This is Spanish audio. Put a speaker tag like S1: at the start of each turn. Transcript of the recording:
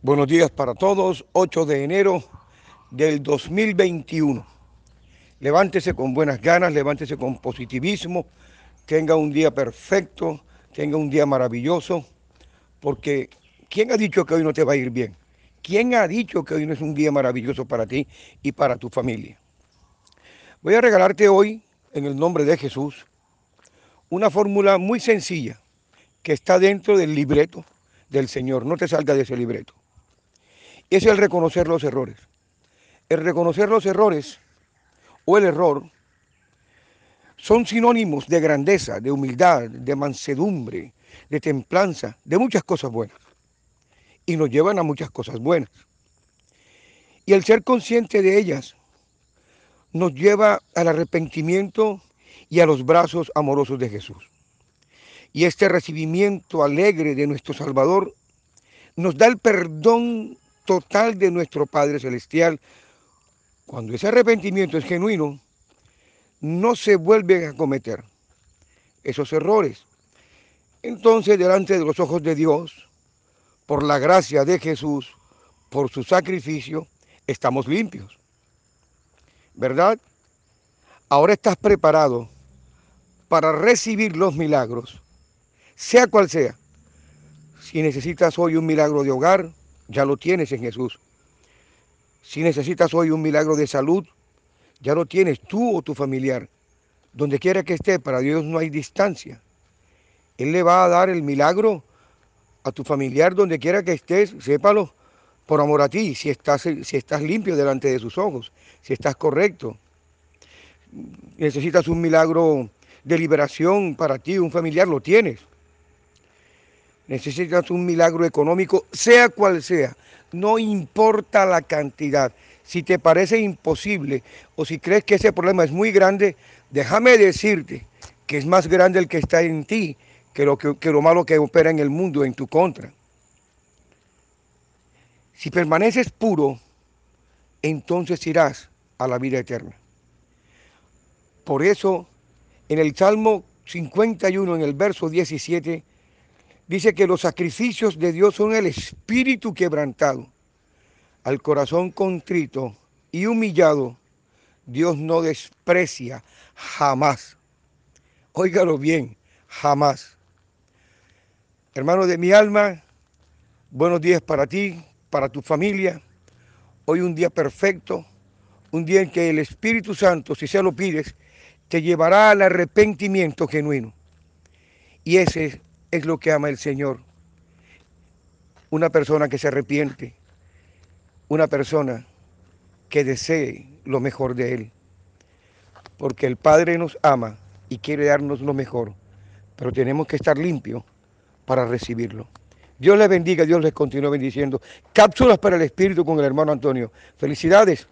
S1: Buenos días para todos, 8 de enero del 2021. Levántese con buenas ganas, levántese con positivismo, tenga un día perfecto, tenga un día maravilloso, porque ¿quién ha dicho que hoy no te va a ir bien? ¿Quién ha dicho que hoy no es un día maravilloso para ti y para tu familia? Voy a regalarte hoy, en el nombre de Jesús, una fórmula muy sencilla que está dentro del libreto del Señor. No te salga de ese libreto. Es el reconocer los errores. El reconocer los errores o el error son sinónimos de grandeza, de humildad, de mansedumbre, de templanza, de muchas cosas buenas. Y nos llevan a muchas cosas buenas. Y el ser consciente de ellas nos lleva al arrepentimiento y a los brazos amorosos de Jesús. Y este recibimiento alegre de nuestro Salvador nos da el perdón total de nuestro Padre Celestial. Cuando ese arrepentimiento es genuino, no se vuelve a cometer esos errores. Entonces, delante de los ojos de Dios, por la gracia de Jesús, por su sacrificio, estamos limpios. ¿Verdad? Ahora estás preparado para recibir los milagros, sea cual sea. Si necesitas hoy un milagro de hogar, ya lo tienes en Jesús. Si necesitas hoy un milagro de salud, ya lo tienes tú o tu familiar. Donde quiera que esté, para Dios no hay distancia. Él le va a dar el milagro a tu familiar donde quiera que estés, sépalo, por amor a ti, si estás, si estás limpio delante de sus ojos, si estás correcto. Necesitas un milagro de liberación para ti, un familiar, lo tienes. Necesitas un milagro económico, sea cual sea, no importa la cantidad. Si te parece imposible o si crees que ese problema es muy grande, déjame decirte que es más grande el que está en ti que lo, que, lo malo que opera en el mundo en tu contra. Si permaneces puro, entonces irás a la vida eterna. Por eso, en el Salmo 51, en el verso 17, dice que los sacrificios de Dios son el espíritu quebrantado. Al corazón contrito y humillado, Dios no desprecia jamás. Óigalo bien, jamás. Hermano de mi alma, buenos días para ti, para tu familia. Hoy un día perfecto, un día en que el Espíritu Santo, si se lo pides, te llevará al arrepentimiento genuino. Y ese es lo que ama el Señor. Una persona que se arrepiente, una persona que desee lo mejor de Él. Porque el Padre nos ama y quiere darnos lo mejor, pero tenemos que estar limpios para recibirlo. Dios les bendiga, Dios les continúe bendiciendo. Cápsulas para el Espíritu con el hermano Antonio. Felicidades.